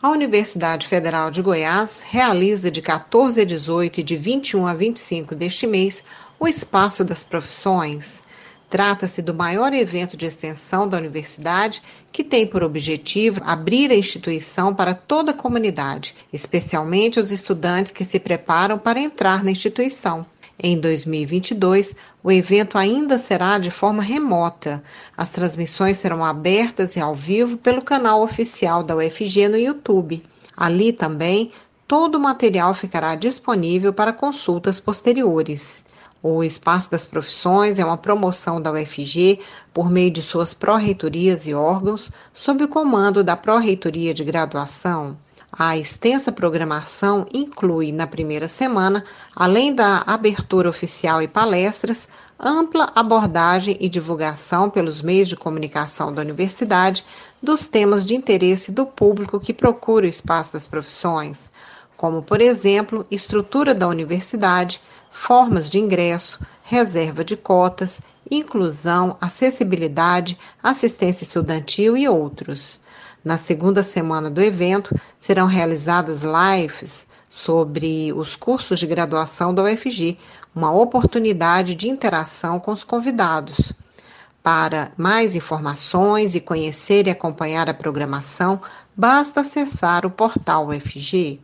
A Universidade Federal de Goiás realiza de 14 a 18 e de 21 a 25 deste mês o Espaço das Profissões. Trata-se do maior evento de extensão da universidade que tem por objetivo abrir a instituição para toda a comunidade, especialmente os estudantes que se preparam para entrar na instituição. Em 2022, o evento ainda será de forma remota. As transmissões serão abertas e ao vivo pelo canal oficial da UFG no YouTube. Ali também, todo o material ficará disponível para consultas posteriores. O Espaço das Profissões é uma promoção da UFG por meio de suas pró-reitorias e órgãos, sob o comando da Pró-Reitoria de Graduação. A extensa programação inclui, na primeira semana, além da abertura oficial e palestras, ampla abordagem e divulgação pelos meios de comunicação da universidade dos temas de interesse do público que procura o espaço das profissões, como, por exemplo, estrutura da universidade, formas de ingresso, reserva de cotas, inclusão, acessibilidade, assistência estudantil e outros. Na segunda semana do evento, serão realizadas lives sobre os cursos de graduação da UFG, uma oportunidade de interação com os convidados. Para mais informações e conhecer e acompanhar a programação, basta acessar o portal UFG.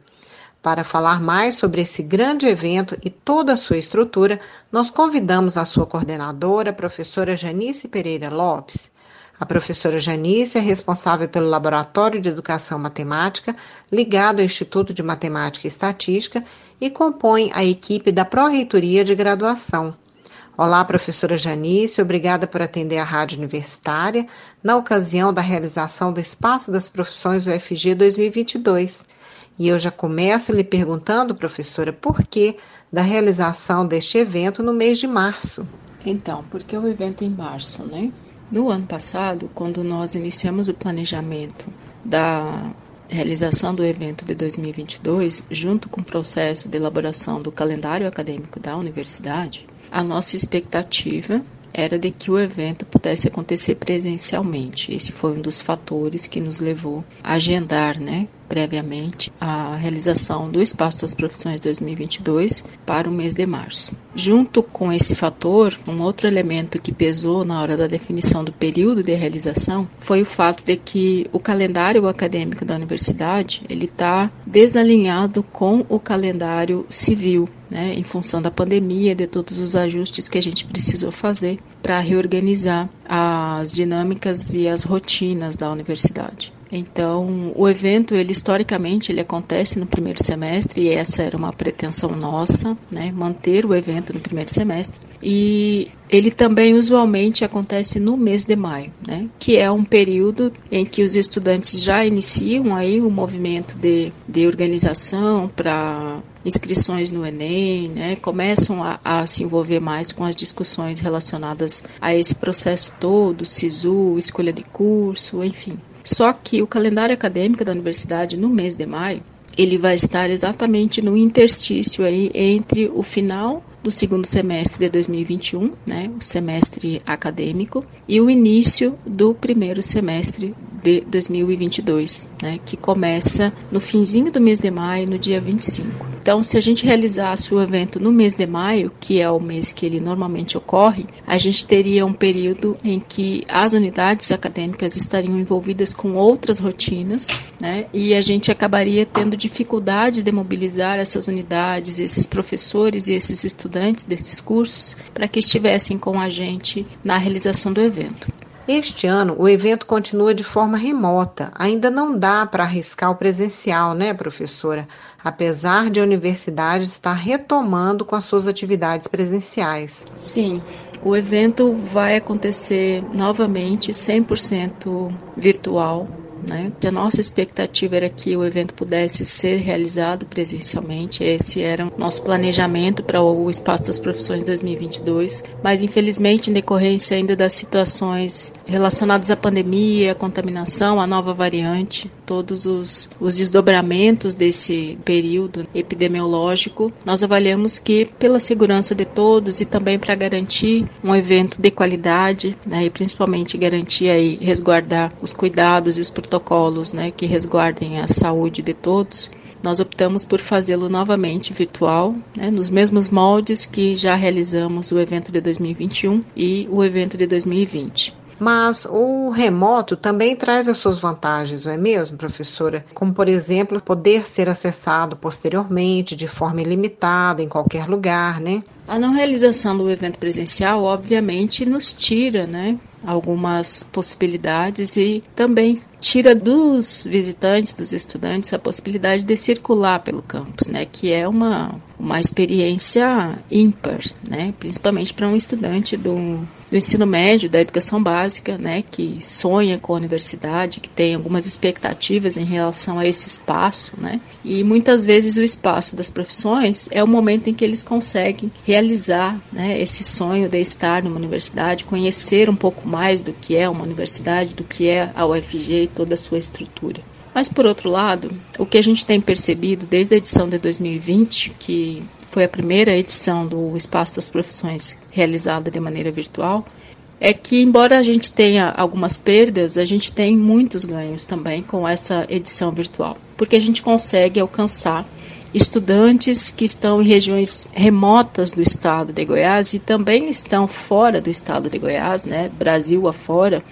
Para falar mais sobre esse grande evento e toda a sua estrutura, nós convidamos a sua coordenadora, a professora Janice Pereira Lopes. A professora Janice é responsável pelo Laboratório de Educação Matemática, ligado ao Instituto de Matemática e Estatística, e compõe a equipe da Pró-Reitoria de Graduação. Olá, professora Janice, obrigada por atender a Rádio Universitária na ocasião da realização do Espaço das Profissões UFG 2022. E eu já começo lhe perguntando, professora, por que da realização deste evento no mês de março? Então, porque o evento em março, né? No ano passado, quando nós iniciamos o planejamento da realização do evento de 2022, junto com o processo de elaboração do calendário acadêmico da universidade, a nossa expectativa era de que o evento pudesse acontecer presencialmente. Esse foi um dos fatores que nos levou a agendar, né, previamente a realização do Espaço das Profissões 2022 para o mês de março. Junto com esse fator, um outro elemento que pesou na hora da definição do período de realização foi o fato de que o calendário acadêmico da universidade ele está desalinhado com o calendário civil, né, em função da pandemia, de todos os ajustes que a gente precisou fazer para reorganizar as dinâmicas e as rotinas da universidade. Então, o evento, ele historicamente, ele acontece no primeiro semestre e essa era uma pretensão nossa, né, manter o evento no primeiro semestre. E ele também usualmente acontece no mês de maio, né, que é um período em que os estudantes já iniciam aí o movimento de, de organização para inscrições no Enem, né, começam a, a, se envolver mais com as discussões relacionadas a esse processo todo, SISU, escolha de curso, enfim. Só que o calendário acadêmico da universidade no mês de maio, ele vai estar exatamente no interstício aí entre o final do segundo semestre de 2021, né, o semestre acadêmico, e o início do primeiro semestre de 2022, né, que começa no finzinho do mês de maio, no dia 25. Então, se a gente realizasse o evento no mês de maio, que é o mês que ele normalmente ocorre, a gente teria um período em que as unidades acadêmicas estariam envolvidas com outras rotinas, né, e a gente acabaria tendo dificuldade de mobilizar essas unidades, esses professores e esses estudantes desses cursos para que estivessem com a gente na realização do evento. Este ano, o evento continua de forma remota. Ainda não dá para arriscar o presencial, né, professora? Apesar de a universidade estar retomando com as suas atividades presenciais. Sim, o evento vai acontecer novamente 100% virtual né? A nossa expectativa era que o evento pudesse ser realizado presencialmente, esse era o nosso planejamento para o Espaço das Profissões 2022, mas infelizmente, em decorrência ainda das situações relacionadas à pandemia, à contaminação, à nova variante, todos os, os desdobramentos desse período epidemiológico, nós avaliamos que, pela segurança de todos e também para garantir um evento de qualidade, né, e principalmente garantir e resguardar os cuidados e os protocolos protocolos né, que resguardem a saúde de todos, nós optamos por fazê-lo novamente virtual, né, nos mesmos moldes que já realizamos o evento de 2021 e o evento de 2020. Mas o remoto também traz as suas vantagens, não é mesmo, professora? Como, por exemplo, poder ser acessado posteriormente de forma ilimitada em qualquer lugar, né? A não realização do evento presencial, obviamente, nos tira, né, algumas possibilidades e também tira dos visitantes, dos estudantes, a possibilidade de circular pelo campus, né, que é uma, uma experiência ímpar, né, principalmente para um estudante do, do ensino médio, da educação básica, né, que sonha com a universidade, que tem algumas expectativas em relação a esse espaço, né, e muitas vezes o espaço das profissões é o momento em que eles conseguem realizar né, esse sonho de estar numa universidade, conhecer um pouco mais do que é uma universidade, do que é a UFG e toda a sua estrutura. Mas, por outro lado, o que a gente tem percebido desde a edição de 2020, que foi a primeira edição do Espaço das Profissões realizada de maneira virtual, é que, embora a gente tenha algumas perdas, a gente tem muitos ganhos também com essa edição virtual, porque a gente consegue alcançar estudantes que estão em regiões remotas do estado de Goiás e também estão fora do estado de Goiás, né, Brasil afora,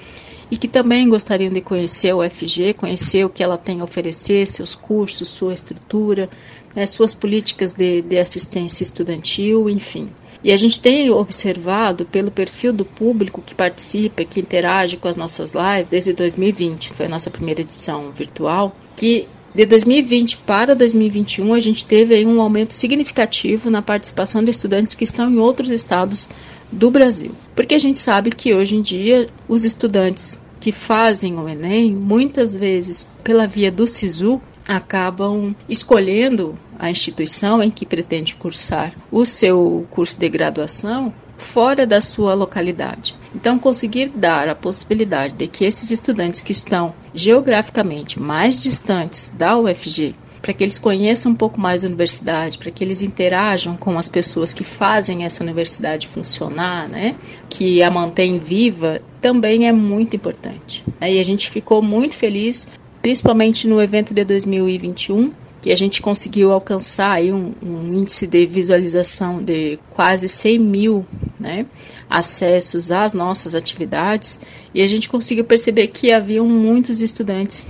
e que também gostariam de conhecer o FG, conhecer o que ela tem a oferecer, seus cursos, sua estrutura, né, suas políticas de, de assistência estudantil, enfim. E a gente tem observado pelo perfil do público que participa, que interage com as nossas lives desde 2020, foi a nossa primeira edição virtual, que de 2020 para 2021 a gente teve um aumento significativo na participação de estudantes que estão em outros estados do Brasil. Porque a gente sabe que hoje em dia os estudantes que fazem o Enem, muitas vezes pela via do SISU, acabam escolhendo a instituição em que pretende cursar o seu curso de graduação fora da sua localidade. Então, conseguir dar a possibilidade de que esses estudantes que estão geograficamente mais distantes da UFG para que eles conheçam um pouco mais a universidade, para que eles interajam com as pessoas que fazem essa universidade funcionar, né, que a mantém viva, também é muito importante. E a gente ficou muito feliz principalmente no evento de 2021, que a gente conseguiu alcançar aí um, um, índice de visualização de quase 100 mil né, acessos às nossas atividades, e a gente conseguiu perceber que haviam muitos estudantes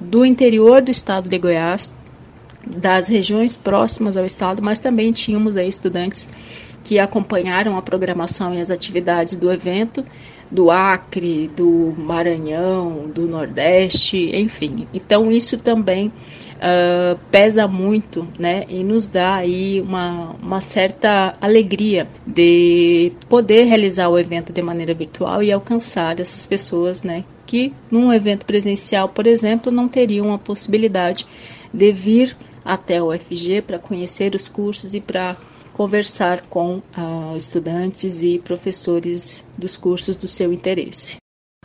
do interior do estado de Goiás, das regiões próximas ao estado, mas também tínhamos aí estudantes que acompanharam a programação e as atividades do evento do Acre, do Maranhão, do Nordeste, enfim. Então isso também uh, pesa muito, né? E nos dá aí uma, uma certa alegria de poder realizar o evento de maneira virtual e alcançar essas pessoas, né? Que num evento presencial, por exemplo, não teriam a possibilidade de vir até o FG para conhecer os cursos e para conversar com uh, estudantes e professores dos cursos do seu interesse.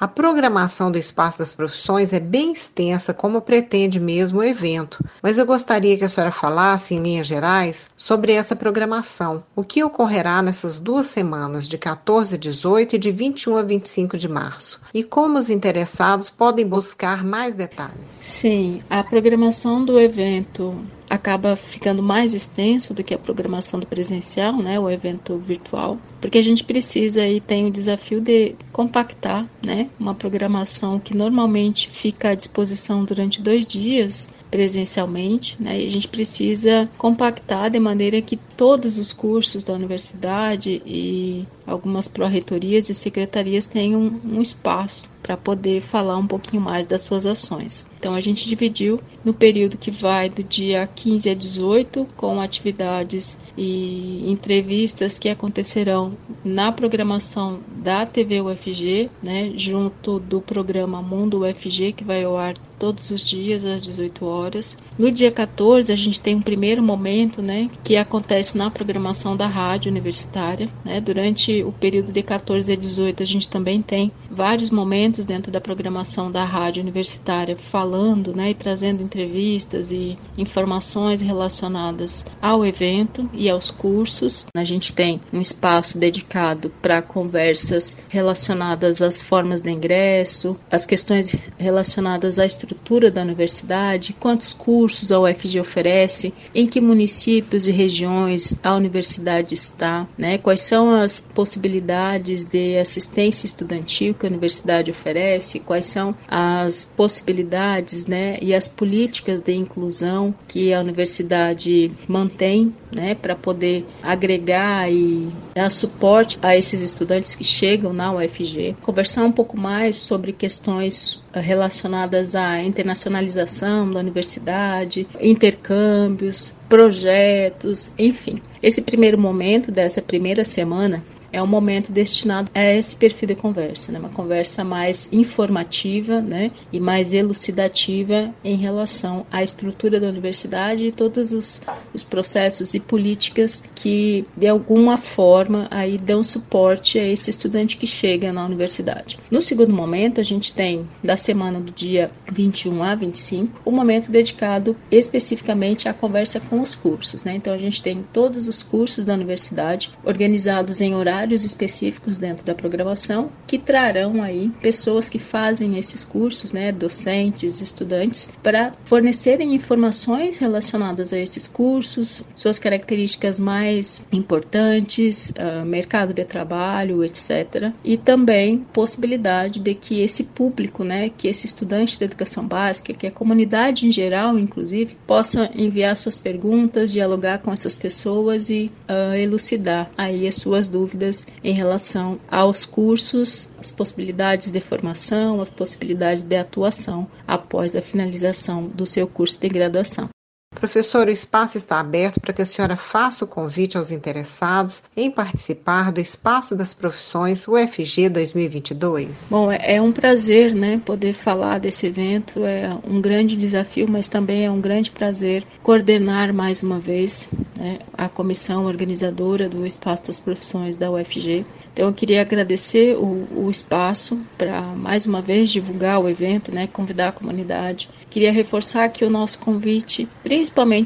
A programação do Espaço das Profissões é bem extensa, como pretende mesmo o evento, mas eu gostaria que a senhora falasse, em linhas gerais, sobre essa programação. O que ocorrerá nessas duas semanas, de 14 a 18 e de 21 a 25 de março? E como os interessados podem buscar mais detalhes? Sim, a programação do evento acaba ficando mais extensa do que a programação do presencial, né, o evento virtual, porque a gente precisa e tem o desafio de compactar, né, uma programação que normalmente fica à disposição durante dois dias presencialmente, né? E a gente precisa compactar de maneira que todos os cursos da universidade e algumas pró-reitorias e secretarias tenham um espaço para poder falar um pouquinho mais das suas ações. Então a gente dividiu no período que vai do dia 15 a 18 com atividades e entrevistas que acontecerão na programação da TV UFG, né, junto do programa Mundo UFG que vai ao ar todos os dias às 18 horas. No dia 14 a gente tem um primeiro momento, né, que acontece na programação da rádio universitária. Né? Durante o período de 14 a 18, a gente também tem vários momentos dentro da programação da rádio universitária falando né, e trazendo entrevistas e informações relacionadas ao evento e aos cursos. A gente tem um espaço dedicado para conversas relacionadas às formas de ingresso, as questões relacionadas à estrutura da universidade, quantos cursos a UFG oferece, em que municípios e regiões a universidade está, né? quais são as possibilidades de assistência estudantil que a universidade oferece, quais são as possibilidades né, e as políticas de inclusão que a universidade mantém né, para poder agregar e dar suporte a esses estudantes que chegam na UFG, conversar um pouco mais sobre questões relacionadas à internacionalização da universidade, intercâmbios, projetos, enfim. Esse primeiro momento dessa primeira semana é um momento destinado a esse perfil de conversa, né? uma conversa mais informativa né? e mais elucidativa em relação à estrutura da universidade e todos os, os processos e políticas que, de alguma forma, aí dão suporte a esse estudante que chega na universidade. No segundo momento, a gente tem, da semana do dia 21 a 25, um momento dedicado especificamente à conversa com os cursos. Né? Então, a gente tem todos os cursos da universidade organizados em horários horários específicos dentro da programação que trarão aí pessoas que fazem esses cursos, né, docentes, estudantes, para fornecerem informações relacionadas a esses cursos, suas características mais importantes, uh, mercado de trabalho, etc. E também possibilidade de que esse público, né, que esse estudante de educação básica, que a comunidade em geral, inclusive, possa enviar suas perguntas, dialogar com essas pessoas e uh, elucidar aí as suas dúvidas dúvidas em relação aos cursos, as possibilidades de formação, as possibilidades de atuação após a finalização do seu curso de graduação. Professor, o espaço está aberto para que a senhora faça o convite aos interessados em participar do Espaço das Profissões UFG 2022. Bom, é, é um prazer, né, poder falar desse evento. É um grande desafio, mas também é um grande prazer coordenar mais uma vez né, a comissão organizadora do Espaço das Profissões da UFG. Então, eu queria agradecer o, o espaço para mais uma vez divulgar o evento, né, convidar a comunidade Queria reforçar aqui o nosso convite, principalmente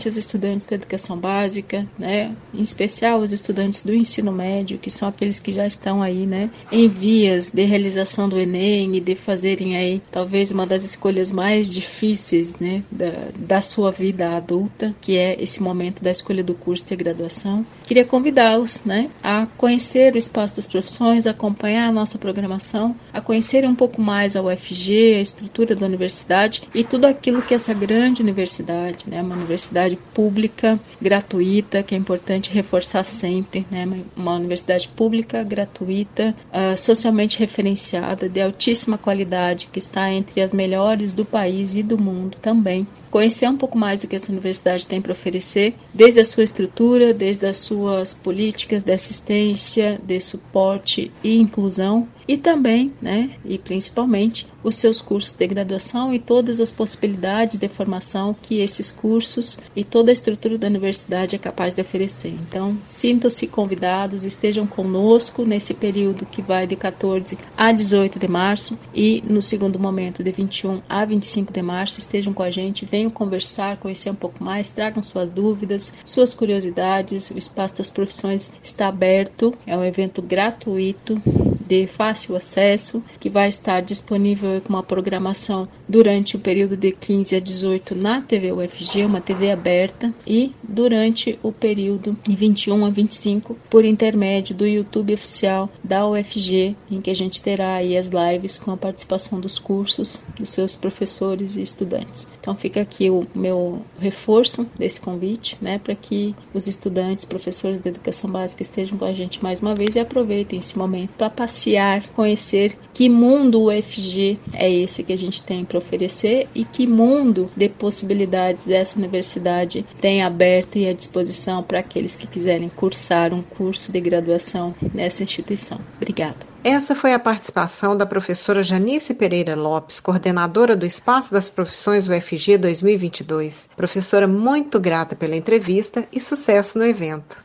aos estudantes da educação básica, né, em especial os estudantes do ensino médio, que são aqueles que já estão aí, né, em vias de realização do Enem e de fazerem aí talvez uma das escolhas mais difíceis, né, da, da sua vida adulta, que é esse momento da escolha do curso de graduação. Queria convidá-los, né, a conhecer o espaço das profissões, acompanhar a nossa programação, a conhecer um pouco mais a UFG, a estrutura da universidade e tudo aquilo que essa grande universidade, né, uma universidade pública, gratuita, que é importante reforçar sempre, né, uma universidade pública, gratuita, uh, socialmente referenciada, de altíssima qualidade, que está entre as melhores do país e do mundo também conhecer um pouco mais do que essa universidade tem para oferecer, desde a sua estrutura, desde as suas políticas de assistência, de suporte e inclusão, e também, né, e principalmente, os seus cursos de graduação e todas as possibilidades de formação que esses cursos e toda a estrutura da universidade é capaz de oferecer. Então, sintam-se convidados, estejam conosco nesse período que vai de 14 a 18 de março e no segundo momento de 21 a 25 de março, estejam com a gente, venham venham conversar, conhecer um pouco mais, tragam suas dúvidas, suas curiosidades. O Espaço das Profissões está aberto, é um evento gratuito de fácil acesso, que vai estar disponível com uma programação durante o período de 15 a 18 na TV UFG, uma TV aberta, e durante o período de 21 a 25 por intermédio do YouTube oficial da UFG, em que a gente terá aí as lives com a participação dos cursos, dos seus professores e estudantes. Então fica aqui o meu reforço desse convite, né, para que os estudantes, professores de educação básica estejam com a gente mais uma vez e aproveitem esse momento para passear, conhecer que mundo UFG é esse que a gente tem para oferecer e que mundo de possibilidades essa universidade tem aberto e à disposição para aqueles que quiserem cursar um curso de graduação nessa instituição. Obrigada. Essa foi a participação da professora Janice Pereira Lopes, coordenadora do Espaço das Profissões UFG 2022. Professora muito grata pela entrevista e sucesso no evento.